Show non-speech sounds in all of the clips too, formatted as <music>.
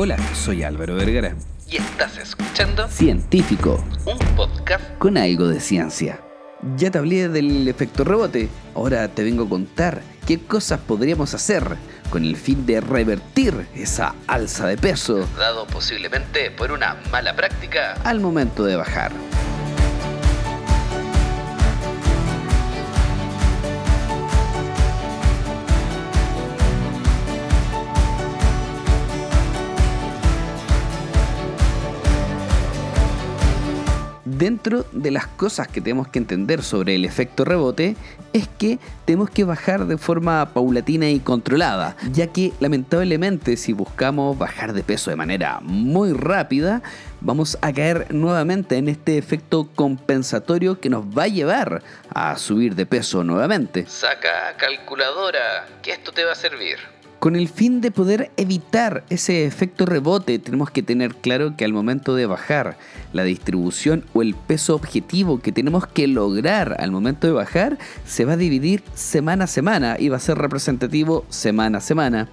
Hola, soy Álvaro Vergara. Y estás escuchando Científico, un podcast con algo de ciencia. Ya te hablé del efecto rebote, ahora te vengo a contar qué cosas podríamos hacer con el fin de revertir esa alza de peso dado posiblemente por una mala práctica. al momento de bajar. Dentro de las cosas que tenemos que entender sobre el efecto rebote es que tenemos que bajar de forma paulatina y controlada, ya que lamentablemente si buscamos bajar de peso de manera muy rápida, vamos a caer nuevamente en este efecto compensatorio que nos va a llevar a subir de peso nuevamente. Saca calculadora, que esto te va a servir. Con el fin de poder evitar ese efecto rebote, tenemos que tener claro que al momento de bajar la distribución o el peso objetivo que tenemos que lograr al momento de bajar se va a dividir semana a semana y va a ser representativo semana a semana.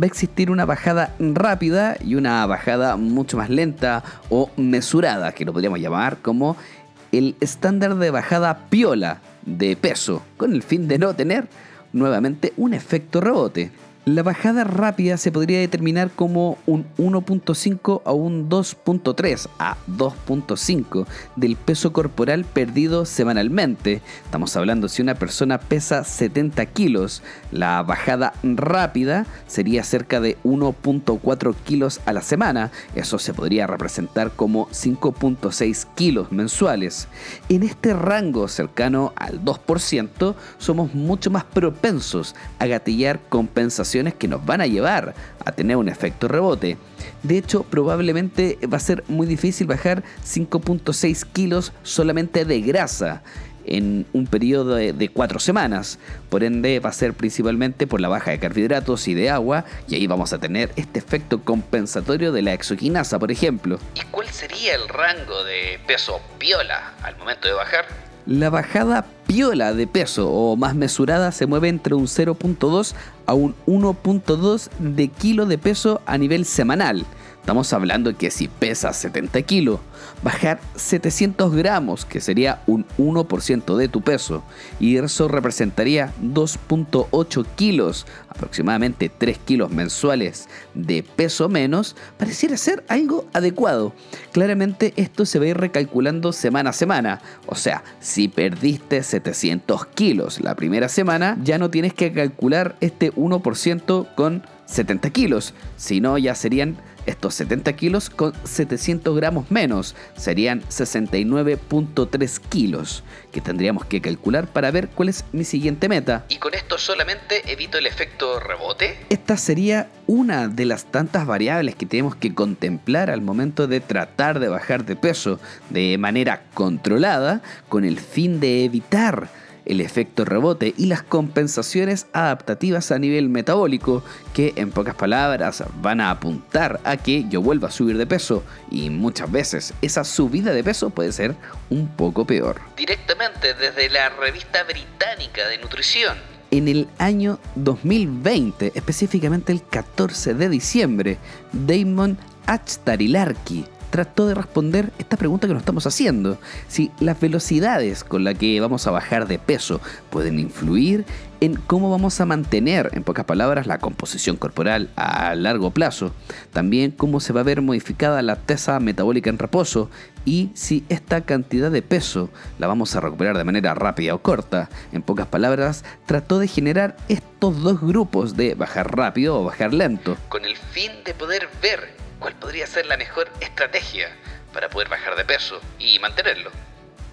Va a existir una bajada rápida y una bajada mucho más lenta o mesurada, que lo podríamos llamar como el estándar de bajada piola de peso, con el fin de no tener nuevamente un efecto rebote. La bajada rápida se podría determinar como un 1.5 a un 2.3 a 2.5 del peso corporal perdido semanalmente. Estamos hablando si una persona pesa 70 kilos, la bajada rápida sería cerca de 1.4 kilos a la semana. Eso se podría representar como 5.6 kilos mensuales. En este rango cercano al 2% somos mucho más propensos a gatillar compensaciones que nos van a llevar a tener un efecto rebote. De hecho, probablemente va a ser muy difícil bajar 5.6 kilos solamente de grasa en un periodo de, cuatro semanas. Por ende, va a ser principalmente por la baja de carbohidratos y de agua, y ahí vamos a tener este efecto compensatorio de la exoquinasa, por ejemplo. ¿Y cuál sería el rango de peso piola al momento de bajar? La bajada piola de peso o más mesurada se mueve entre un 0.2 a un 1.2 de kilo de peso a nivel semanal. Estamos hablando que si pesas 70 kilos, bajar 700 gramos, que sería un 1% de tu peso, y eso representaría 2.8 kilos, aproximadamente 3 kilos mensuales de peso menos, pareciera ser algo adecuado. Claramente esto se va a ir recalculando semana a semana, o sea, si perdiste 700 kilos la primera semana, ya no tienes que calcular este 1% con 70 kilos, sino ya serían estos 70 kilos con 700 gramos menos serían 69.3 kilos que tendríamos que calcular para ver cuál es mi siguiente meta. ¿Y con esto solamente evito el efecto rebote? Esta sería una de las tantas variables que tenemos que contemplar al momento de tratar de bajar de peso de manera controlada con el fin de evitar el efecto rebote y las compensaciones adaptativas a nivel metabólico que en pocas palabras van a apuntar a que yo vuelva a subir de peso y muchas veces esa subida de peso puede ser un poco peor. Directamente desde la revista británica de nutrición. En el año 2020, específicamente el 14 de diciembre, Damon Achtarilarki trató de responder esta pregunta que nos estamos haciendo. Si las velocidades con las que vamos a bajar de peso pueden influir en cómo vamos a mantener, en pocas palabras, la composición corporal a largo plazo. También cómo se va a ver modificada la tasa metabólica en reposo y si esta cantidad de peso la vamos a recuperar de manera rápida o corta. En pocas palabras, trató de generar estos dos grupos de bajar rápido o bajar lento. Con el fin de poder ver cuál podría ser la mejor estrategia para poder bajar de peso y mantenerlo.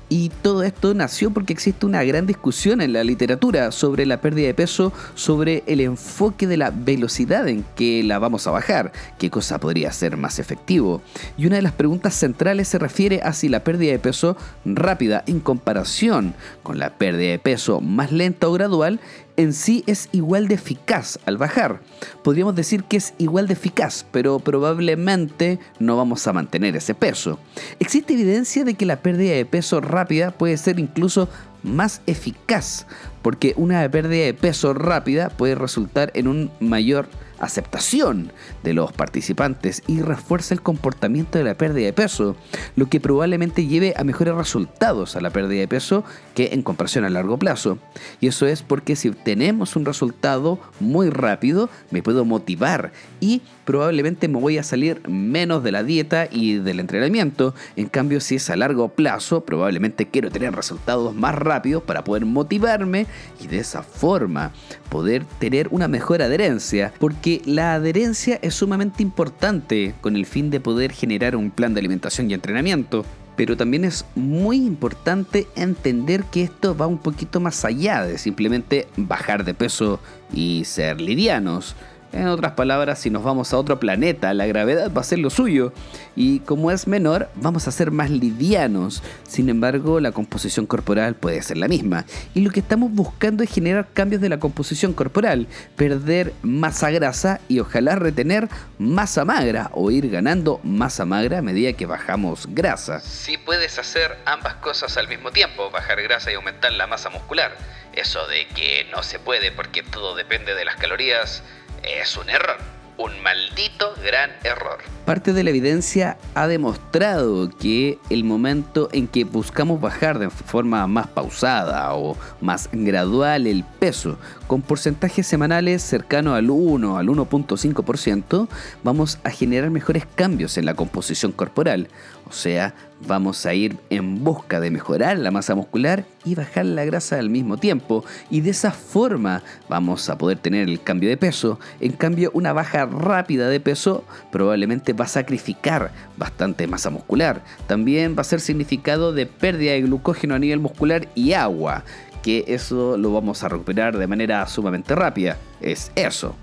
Y todo esto nació porque existe una gran discusión en la literatura sobre la pérdida de peso, sobre el enfoque de la velocidad en que la vamos a bajar, qué cosa podría ser más efectivo. Y una de las preguntas centrales se refiere a si la pérdida de peso rápida en comparación con la pérdida de peso más lenta o gradual en sí es igual de eficaz al bajar. Podríamos decir que es igual de eficaz, pero probablemente no vamos a mantener ese peso. Existe evidencia de que la pérdida de peso rápida puede ser incluso más eficaz, porque una pérdida de peso rápida puede resultar en un mayor aceptación de los participantes y refuerza el comportamiento de la pérdida de peso, lo que probablemente lleve a mejores resultados a la pérdida de peso que en comparación a largo plazo. Y eso es porque si tenemos un resultado muy rápido, me puedo motivar y probablemente me voy a salir menos de la dieta y del entrenamiento. En cambio, si es a largo plazo, probablemente quiero tener resultados más rápidos para poder motivarme y de esa forma poder tener una mejor adherencia, porque la adherencia es sumamente importante con el fin de poder generar un plan de alimentación y entrenamiento. Pero también es muy importante entender que esto va un poquito más allá de simplemente bajar de peso y ser livianos. En otras palabras, si nos vamos a otro planeta, la gravedad va a ser lo suyo. Y como es menor, vamos a ser más livianos. Sin embargo, la composición corporal puede ser la misma. Y lo que estamos buscando es generar cambios de la composición corporal. Perder masa grasa y ojalá retener masa magra o ir ganando masa magra a medida que bajamos grasa. Si puedes hacer ambas cosas al mismo tiempo, bajar grasa y aumentar la masa muscular. Eso de que no se puede porque todo depende de las calorías es un error. Un maldito gran error. Parte de la evidencia ha demostrado que el momento en que buscamos bajar de forma más pausada o más gradual el peso, con porcentajes semanales cercanos al 1 al 1.5%, vamos a generar mejores cambios en la composición corporal. O sea, vamos a ir en busca de mejorar la masa muscular y bajar la grasa al mismo tiempo. Y de esa forma vamos a poder tener el cambio de peso. En cambio, una baja rápida de peso probablemente va a sacrificar bastante masa muscular. También va a ser significado de pérdida de glucógeno a nivel muscular y agua. Que eso lo vamos a recuperar de manera sumamente rápida. Es eso,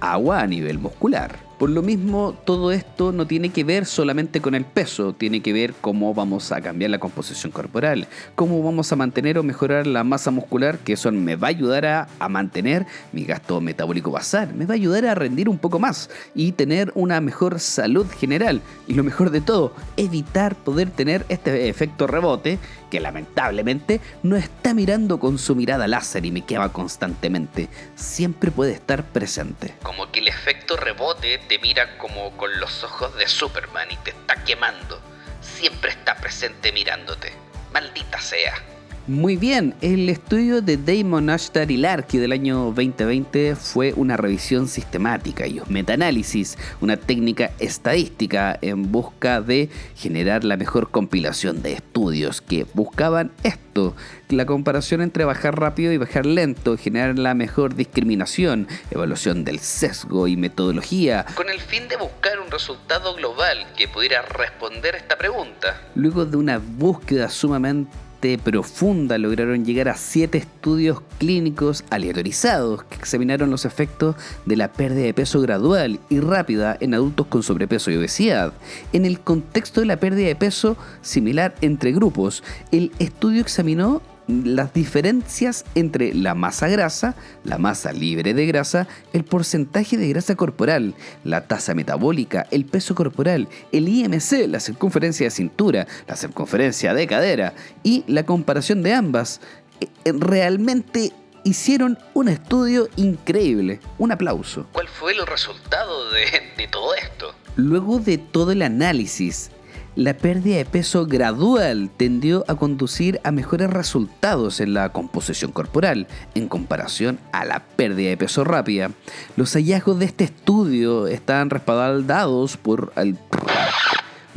agua a nivel muscular. Por lo mismo, todo esto no tiene que ver solamente con el peso, tiene que ver cómo vamos a cambiar la composición corporal, cómo vamos a mantener o mejorar la masa muscular, que eso me va a ayudar a, a mantener mi gasto metabólico basal, me va a ayudar a rendir un poco más y tener una mejor salud general. Y lo mejor de todo, evitar poder tener este efecto rebote que lamentablemente no está mirando con su mirada láser y me quema constantemente. Siempre puede estar presente. Como que el efecto rebote te mira como con los ojos de Superman y te está quemando. Siempre está presente mirándote. Maldita sea. Muy bien, el estudio de Damon Ashtar y Larky del año 2020 fue una revisión sistemática y un metaanálisis, una técnica estadística en busca de generar la mejor compilación de estudios que buscaban esto, la comparación entre bajar rápido y bajar lento, generar la mejor discriminación, evaluación del sesgo y metodología, Con el fin de buscar un resultado global que pudiera responder esta pregunta. Luego de una búsqueda sumamente profunda lograron llegar a siete estudios clínicos aleatorizados que examinaron los efectos de la pérdida de peso gradual y rápida en adultos con sobrepeso y obesidad. En el contexto de la pérdida de peso similar entre grupos, el estudio examinó las diferencias entre la masa grasa, la masa libre de grasa, el porcentaje de grasa corporal, la tasa metabólica, el peso corporal, el IMC, la circunferencia de cintura, la circunferencia de cadera y la comparación de ambas. Eh, Realmente hicieron un estudio increíble. Un aplauso. ¿Cuál fue el resultado de, de todo esto? Luego de todo el análisis, la pérdida de peso gradual tendió a conducir a mejores resultados en la composición corporal en comparación a la pérdida de peso rápida. Los hallazgos de este estudio están respaldados por el-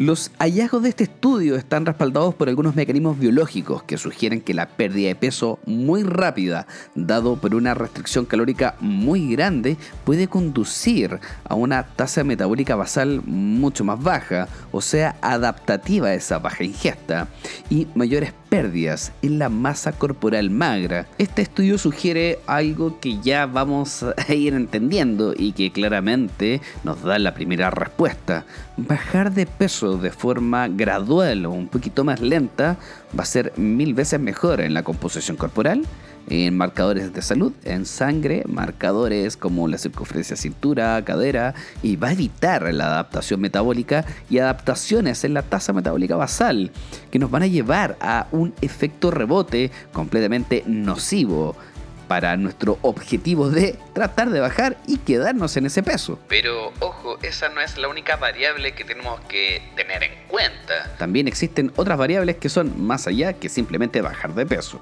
los hallazgos de este estudio están respaldados por algunos mecanismos biológicos que sugieren que la pérdida de peso muy rápida, dado por una restricción calórica muy grande, puede conducir a una tasa metabólica basal mucho más baja, o sea, adaptativa a esa baja ingesta, y mayores pérdidas en la masa corporal magra. Este estudio sugiere algo que ya vamos a ir entendiendo y que claramente nos da la primera respuesta. Bajar de peso de forma gradual o un poquito más lenta va a ser mil veces mejor en la composición corporal, en marcadores de salud, en sangre, marcadores como la circunferencia cintura, cadera, y va a evitar la adaptación metabólica y adaptaciones en la tasa metabólica basal, que nos van a llevar a un efecto rebote completamente nocivo para nuestro objetivo de tratar de bajar y quedarnos en ese peso. Pero ojo, esa no es la única variable que tenemos que tener en cuenta. También existen otras variables que son más allá que simplemente bajar de peso.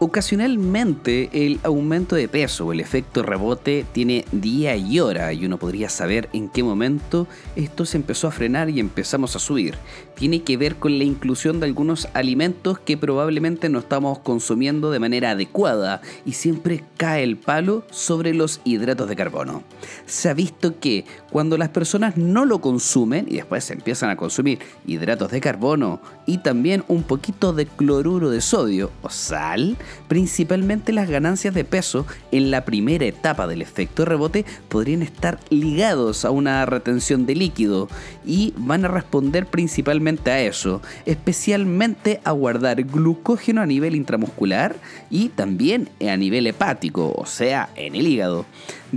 Ocasionalmente el aumento de peso o el efecto rebote tiene día y hora y uno podría saber en qué momento esto se empezó a frenar y empezamos a subir. Tiene que ver con la inclusión de algunos alimentos que probablemente no estamos consumiendo de manera adecuada y siempre cae el palo sobre los hidratos de carbono. Se ha visto que cuando las personas no lo consumen y después empiezan a consumir hidratos de carbono y también un poquito de cloruro de sodio o sal, principalmente las ganancias de peso en la primera etapa del efecto rebote podrían estar ligados a una retención de líquido y van a responder principalmente a eso, especialmente a guardar glucógeno a nivel intramuscular y también a nivel hepático, o sea, en el hígado.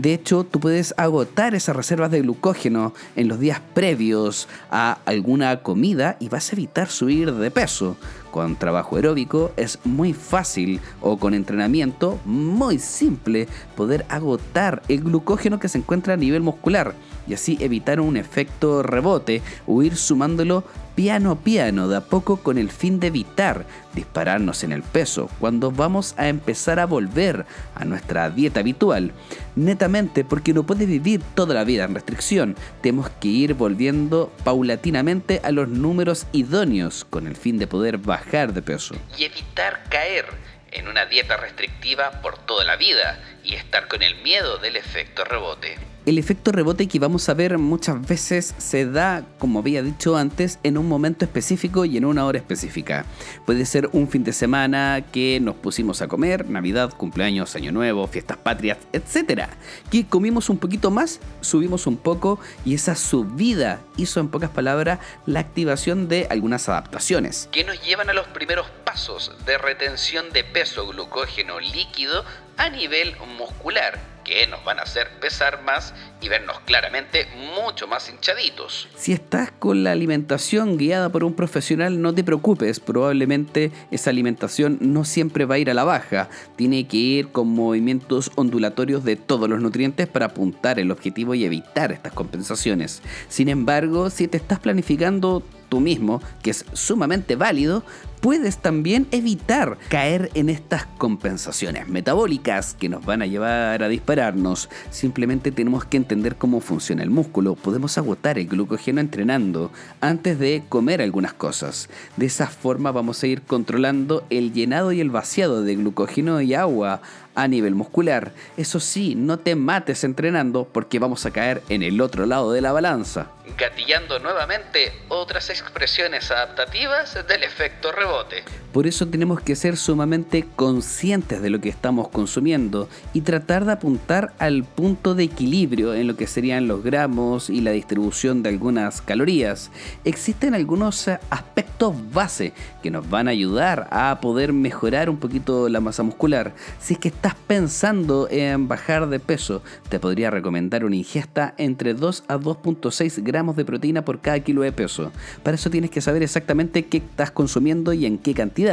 De hecho, tú puedes agotar esas reservas de glucógeno en los días previos a alguna comida y vas a evitar subir de peso. Con trabajo aeróbico es muy fácil o con entrenamiento muy simple poder agotar el glucógeno que se encuentra a nivel muscular y así evitar un efecto rebote o ir sumándolo piano a piano, de a poco con el fin de evitar dispararnos en el peso cuando vamos a empezar a volver a nuestra dieta habitual. Netamente porque no puedes vivir toda la vida en restricción, tenemos que ir volviendo paulatinamente a los números idóneos con el fin de poder bajar de peso. Y evitar caer en una dieta restrictiva por toda la vida y estar con el miedo del efecto rebote. El efecto rebote que vamos a ver muchas veces se da, como había dicho antes, en un momento específico y en una hora específica. Puede ser un fin de semana que nos pusimos a comer, Navidad, cumpleaños, Año Nuevo, fiestas patrias, etc. Que comimos un poquito más, subimos un poco y esa subida hizo en pocas palabras la activación de algunas adaptaciones. Que nos llevan a los primeros pasos de retención de peso glucógeno líquido a nivel muscular que nos van a hacer pesar más y vernos claramente mucho más hinchaditos. Si estás con la alimentación guiada por un profesional, no te preocupes, probablemente esa alimentación no siempre va a ir a la baja, tiene que ir con movimientos ondulatorios de todos los nutrientes para apuntar el objetivo y evitar estas compensaciones. Sin embargo, si te estás planificando tú mismo, que es sumamente válido, puedes también evitar caer en estas compensaciones metabólicas que nos van a llevar a dispararnos. Simplemente tenemos que entender cómo funciona el músculo. Podemos agotar el glucógeno entrenando antes de comer algunas cosas. De esa forma vamos a ir controlando el llenado y el vaciado de glucógeno y agua a nivel muscular. Eso sí, no te mates entrenando porque vamos a caer en el otro lado de la balanza. Gatillando nuevamente otras expresiones adaptativas del efecto rebote. Por eso tenemos que ser sumamente conscientes de lo que estamos consumiendo y tratar de apuntar al punto de equilibrio en lo que serían los gramos y la distribución de algunas calorías. Existen algunos aspectos base que nos van a ayudar a poder mejorar un poquito la masa muscular. Si es que estás pensando en bajar de peso, te podría recomendar una ingesta entre 2 a 2.6 gramos de proteína por cada kilo de peso. Para eso tienes que saber exactamente qué estás consumiendo y en qué cantidad.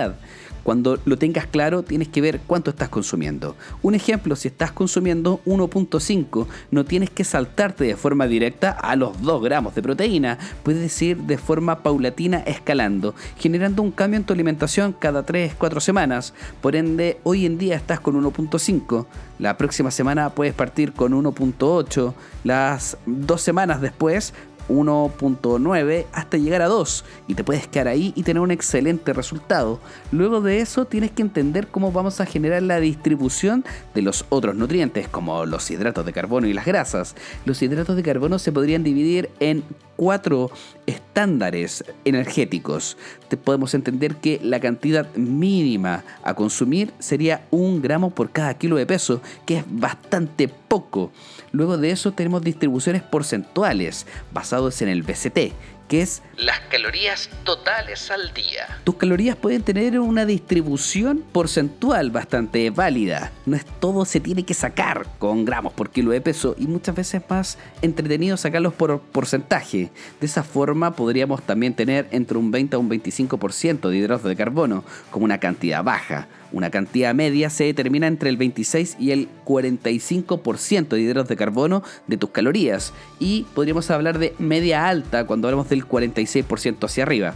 Cuando lo tengas claro, tienes que ver cuánto estás consumiendo. Un ejemplo, si estás consumiendo 1.5, no tienes que saltarte de forma directa a los 2 gramos de proteína. Puedes ir de forma paulatina escalando, generando un cambio en tu alimentación cada 3-4 semanas. Por ende, hoy en día estás con 1.5. La próxima semana puedes partir con 1.8. Las dos semanas después 1.9 hasta llegar a 2 y te puedes quedar ahí y tener un excelente resultado. Luego de eso tienes que entender cómo vamos a generar la distribución de los otros nutrientes como los hidratos de carbono y las grasas. Los hidratos de carbono se podrían dividir en cuatro estándares energéticos. Te podemos entender que la cantidad mínima a consumir sería un gramo por cada kilo de peso, que es bastante poco. Luego de eso tenemos distribuciones porcentuales basados en el BCT, que es las calorías totales al día. Tus calorías pueden tener una distribución porcentual bastante válida. No es todo se tiene que sacar con gramos por kilo de peso y muchas veces más entretenido sacarlos por porcentaje. De esa forma podríamos también tener entre un 20 a un 25% de hidratos de carbono como una cantidad baja. Una cantidad media se determina entre el 26 y el 45% de hidratos de carbono de tus calorías. Y podríamos hablar de media alta cuando hablamos del 46% hacia arriba.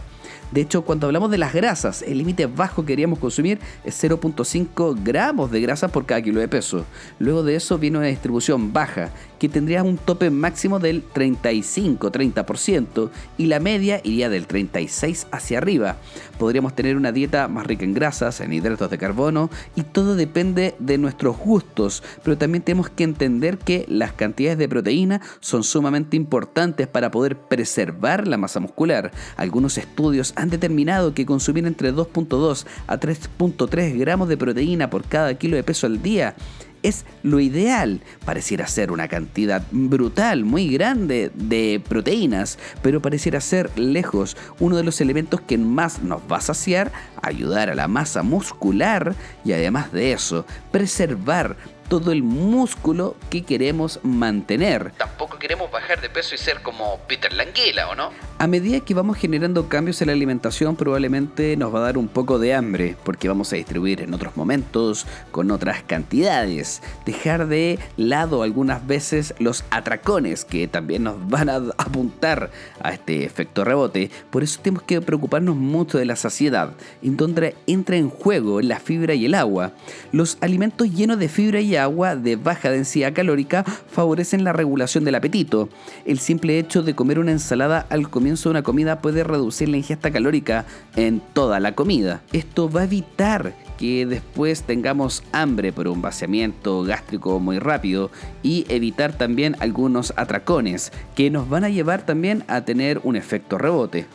De hecho, cuando hablamos de las grasas, el límite bajo que queríamos consumir es 0.5 gramos de grasa por cada kilo de peso. Luego de eso viene una distribución baja, que tendría un tope máximo del 35-30% y la media iría del 36 hacia arriba. Podríamos tener una dieta más rica en grasas, en hidratos de carbono y todo depende de nuestros gustos, pero también tenemos que entender que las cantidades de proteína son sumamente importantes para poder preservar la masa muscular. Algunos estudios han determinado que consumir entre 2.2 a 3.3 gramos de proteína por cada kilo de peso al día es lo ideal. Pareciera ser una cantidad brutal, muy grande de proteínas, pero pareciera ser lejos uno de los elementos que más nos va a saciar, ayudar a la masa muscular y además de eso, preservar todo el músculo que queremos mantener. Tampoco queremos bajar de peso y ser como Peter Languila, ¿o no? A medida que vamos generando cambios en la alimentación, probablemente nos va a dar un poco de hambre, porque vamos a distribuir en otros momentos, con otras cantidades. Dejar de lado algunas veces los atracones que también nos van a <laughs> apuntar a este efecto rebote. Por eso tenemos que preocuparnos mucho de la saciedad, en donde entra en juego la fibra y el agua. Los alimentos llenos de fibra y agua de baja densidad calórica favorecen la regulación del apetito. El simple hecho de comer una ensalada al comienzo una comida puede reducir la ingesta calórica en toda la comida. Esto va a evitar que después tengamos hambre por un vaciamiento gástrico muy rápido y evitar también algunos atracones que nos van a llevar también a tener un efecto rebote.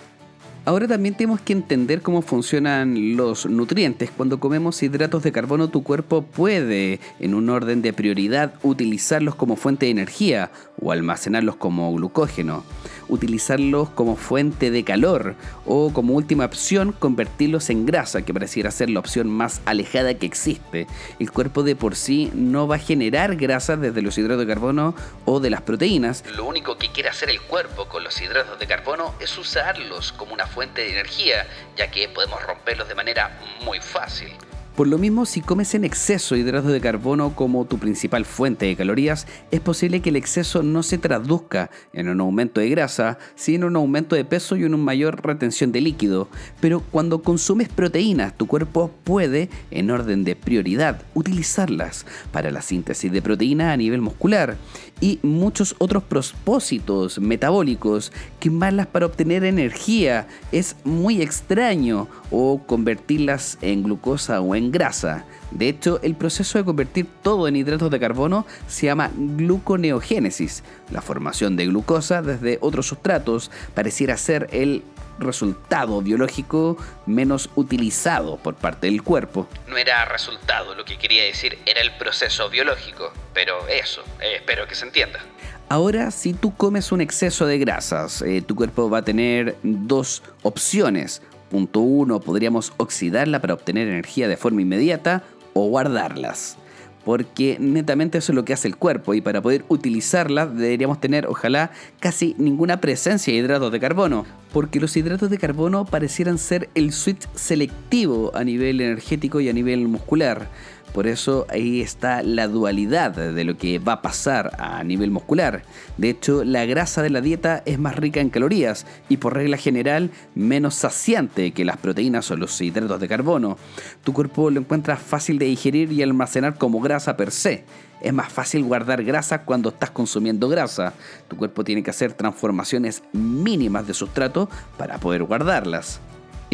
Ahora también tenemos que entender cómo funcionan los nutrientes. Cuando comemos hidratos de carbono, tu cuerpo puede, en un orden de prioridad, utilizarlos como fuente de energía o almacenarlos como glucógeno utilizarlos como fuente de calor o como última opción convertirlos en grasa, que pareciera ser la opción más alejada que existe. El cuerpo de por sí no va a generar grasa desde los hidratos de carbono o de las proteínas. Lo único que quiere hacer el cuerpo con los hidratos de carbono es usarlos como una fuente de energía, ya que podemos romperlos de manera muy fácil. Por lo mismo, si comes en exceso hidratos de carbono como tu principal fuente de calorías, es posible que el exceso no se traduzca en un aumento de grasa, sino en un aumento de peso y una mayor retención de líquido. Pero cuando consumes proteínas, tu cuerpo puede, en orden de prioridad, utilizarlas para la síntesis de proteína a nivel muscular y muchos otros propósitos metabólicos. Quemarlas para obtener energía es muy extraño o convertirlas en glucosa o en grasa. De hecho, el proceso de convertir todo en hidratos de carbono se llama gluconeogénesis. La formación de glucosa desde otros sustratos pareciera ser el resultado biológico menos utilizado por parte del cuerpo. No era resultado, lo que quería decir era el proceso biológico, pero eso, eh, espero que se entienda. Ahora, si tú comes un exceso de grasas, eh, tu cuerpo va a tener dos opciones. Punto uno, podríamos oxidarla para obtener energía de forma inmediata o guardarlas porque netamente eso es lo que hace el cuerpo y para poder utilizarla deberíamos tener ojalá casi ninguna presencia de hidratos de carbono, porque los hidratos de carbono parecieran ser el switch selectivo a nivel energético y a nivel muscular. Por eso ahí está la dualidad de lo que va a pasar a nivel muscular. De hecho, la grasa de la dieta es más rica en calorías y por regla general menos saciante que las proteínas o los hidratos de carbono. Tu cuerpo lo encuentra fácil de digerir y almacenar como grasa per se. Es más fácil guardar grasa cuando estás consumiendo grasa. Tu cuerpo tiene que hacer transformaciones mínimas de sustrato para poder guardarlas.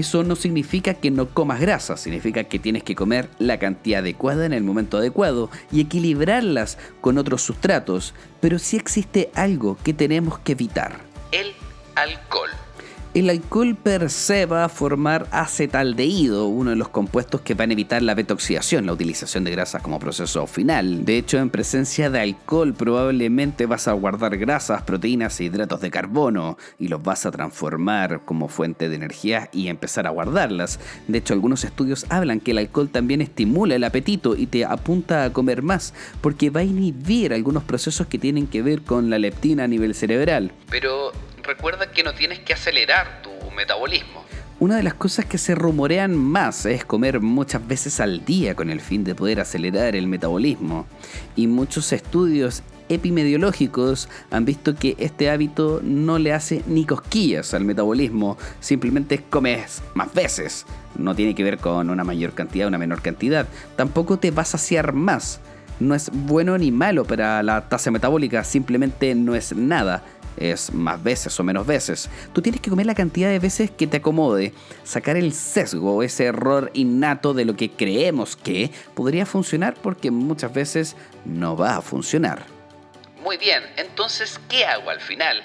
Eso no significa que no comas grasa, significa que tienes que comer la cantidad adecuada en el momento adecuado y equilibrarlas con otros sustratos, pero sí existe algo que tenemos que evitar. El alcohol. El alcohol per se va a formar acetaldehído, uno de los compuestos que van a evitar la betoxidación, la utilización de grasas como proceso final. De hecho, en presencia de alcohol probablemente vas a guardar grasas, proteínas e hidratos de carbono y los vas a transformar como fuente de energía y empezar a guardarlas. De hecho, algunos estudios hablan que el alcohol también estimula el apetito y te apunta a comer más porque va a inhibir algunos procesos que tienen que ver con la leptina a nivel cerebral. Pero recuerda que no tienes que acelerar tu metabolismo. Una de las cosas que se rumorean más es comer muchas veces al día con el fin de poder acelerar el metabolismo. Y muchos estudios epimediológicos han visto que este hábito no le hace ni cosquillas al metabolismo, simplemente comes más veces. No tiene que ver con una mayor cantidad o una menor cantidad. Tampoco te va a saciar más. No es bueno ni malo para la tasa metabólica, simplemente no es nada es más veces o menos veces. Tú tienes que comer la cantidad de veces que te acomode, sacar el sesgo, ese error innato de lo que creemos que podría funcionar porque muchas veces no va a funcionar. Muy bien, entonces, ¿qué hago al final?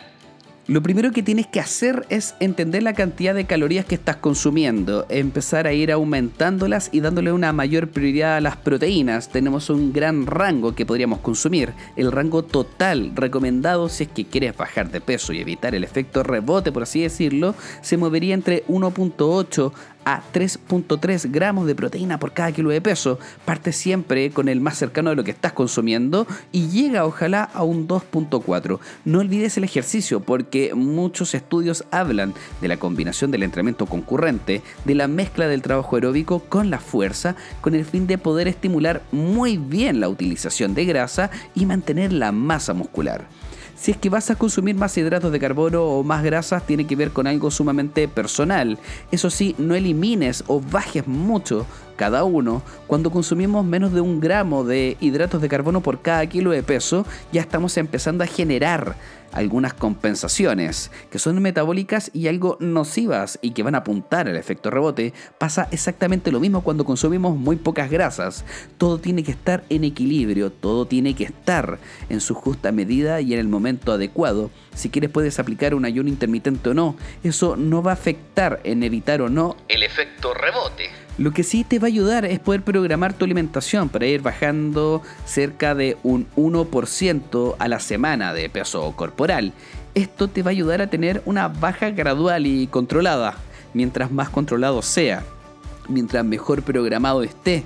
Lo primero que tienes que hacer es entender la cantidad de calorías que estás consumiendo, empezar a ir aumentándolas y dándole una mayor prioridad a las proteínas. Tenemos un gran rango que podríamos consumir. El rango total recomendado si es que quieres bajar de peso y evitar el efecto rebote, por así decirlo, se movería entre 1.8 a 3.3 gramos de proteína por cada kilo de peso. Parte siempre con el más cercano de lo que estás consumiendo y llega ojalá a un 2.4. No olvides el ejercicio porque muchos estudios hablan de la combinación del entrenamiento concurrente, de la mezcla del trabajo aeróbico con la fuerza, con el fin de poder estimular muy bien la utilización de grasa y mantener la masa muscular. Si es que vas a consumir más hidratos de carbono o más grasas, tiene que ver con algo sumamente personal. Eso sí, no elimines o bajes mucho cada uno, cuando consumimos menos de un gramo de hidratos de carbono por cada kilo de peso, ya estamos empezando a generar algunas compensaciones que son metabólicas y algo nocivas y que van a apuntar al efecto rebote. Pasa exactamente lo mismo cuando consumimos muy pocas grasas. Todo tiene que estar en equilibrio, todo tiene que estar en su justa medida y en el momento adecuado. Si quieres puedes aplicar un ayuno intermitente o no. Eso no va a afectar en evitar o no el efecto rebote. Lo que sí te va a ayudar es poder programar tu alimentación para ir bajando cerca de un 1% a la semana de peso corporal. Esto te va a ayudar a tener una baja gradual y controlada. Mientras más controlado sea, mientras mejor programado esté,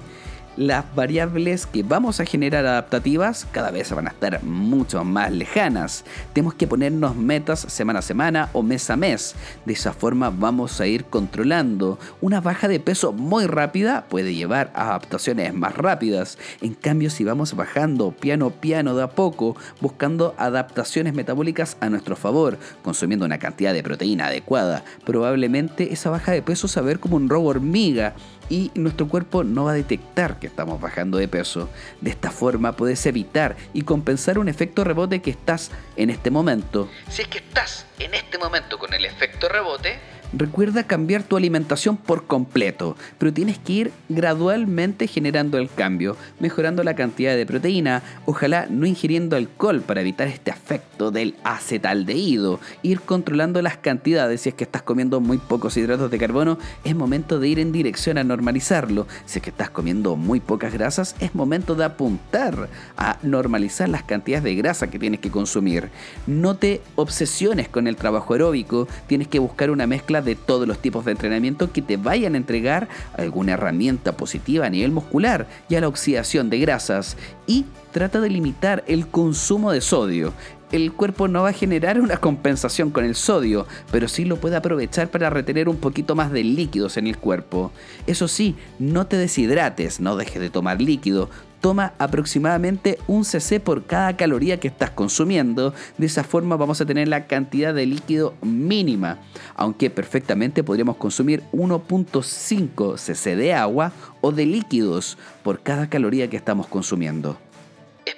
las variables que vamos a generar adaptativas cada vez van a estar mucho más lejanas. Tenemos que ponernos metas semana a semana o mes a mes. De esa forma vamos a ir controlando. Una baja de peso muy rápida puede llevar a adaptaciones más rápidas. En cambio, si vamos bajando piano piano de a poco, buscando adaptaciones metabólicas a nuestro favor, consumiendo una cantidad de proteína adecuada, probablemente esa baja de peso se va a ver como un robo hormiga y nuestro cuerpo no va a detectar que estamos bajando de peso. De esta forma puedes evitar y compensar un efecto rebote que estás en este momento. Si es que estás en este momento con el efecto rebote, Recuerda cambiar tu alimentación por completo, pero tienes que ir gradualmente generando el cambio, mejorando la cantidad de proteína, ojalá no ingiriendo alcohol para evitar este efecto del acetaldehído, ir controlando las cantidades, si es que estás comiendo muy pocos hidratos de carbono, es momento de ir en dirección a normalizarlo, si es que estás comiendo muy pocas grasas, es momento de apuntar a normalizar las cantidades de grasa que tienes que consumir. No te obsesiones con el trabajo aeróbico, tienes que buscar una mezcla de todos los tipos de entrenamiento que te vayan a entregar alguna herramienta positiva a nivel muscular y a la oxidación de grasas. Y trata de limitar el consumo de sodio el cuerpo no va a generar una compensación con el sodio, pero sí lo puede aprovechar para retener un poquito más de líquidos en el cuerpo. Eso sí, no te deshidrates, no dejes de tomar líquido, toma aproximadamente un cc por cada caloría que estás consumiendo. De esa forma vamos a tener la cantidad de líquido mínima, aunque perfectamente podríamos consumir 1.5 cc de agua o de líquidos por cada caloría que estamos consumiendo.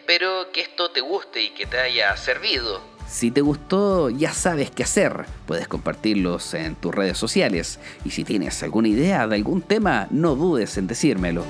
Espero que esto te guste y que te haya servido. Si te gustó, ya sabes qué hacer. Puedes compartirlos en tus redes sociales. Y si tienes alguna idea de algún tema, no dudes en decírmelo.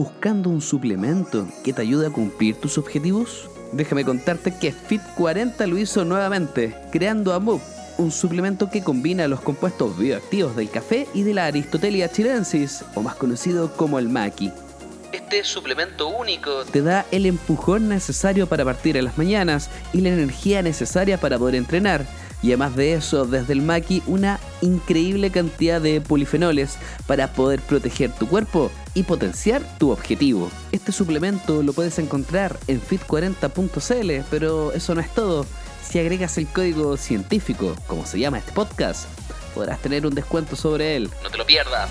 Buscando un suplemento que te ayude a cumplir tus objetivos? Déjame contarte que Fit40 lo hizo nuevamente, creando a Move, un suplemento que combina los compuestos bioactivos del café y de la Aristotelia chilensis, o más conocido como el maqui. Este suplemento único te da el empujón necesario para partir en las mañanas y la energía necesaria para poder entrenar y además de eso, desde el Maki, una increíble cantidad de polifenoles para poder proteger tu cuerpo y potenciar tu objetivo. Este suplemento lo puedes encontrar en fit40.cl, pero eso no es todo. Si agregas el código científico, como se llama este podcast, podrás tener un descuento sobre él. No te lo pierdas.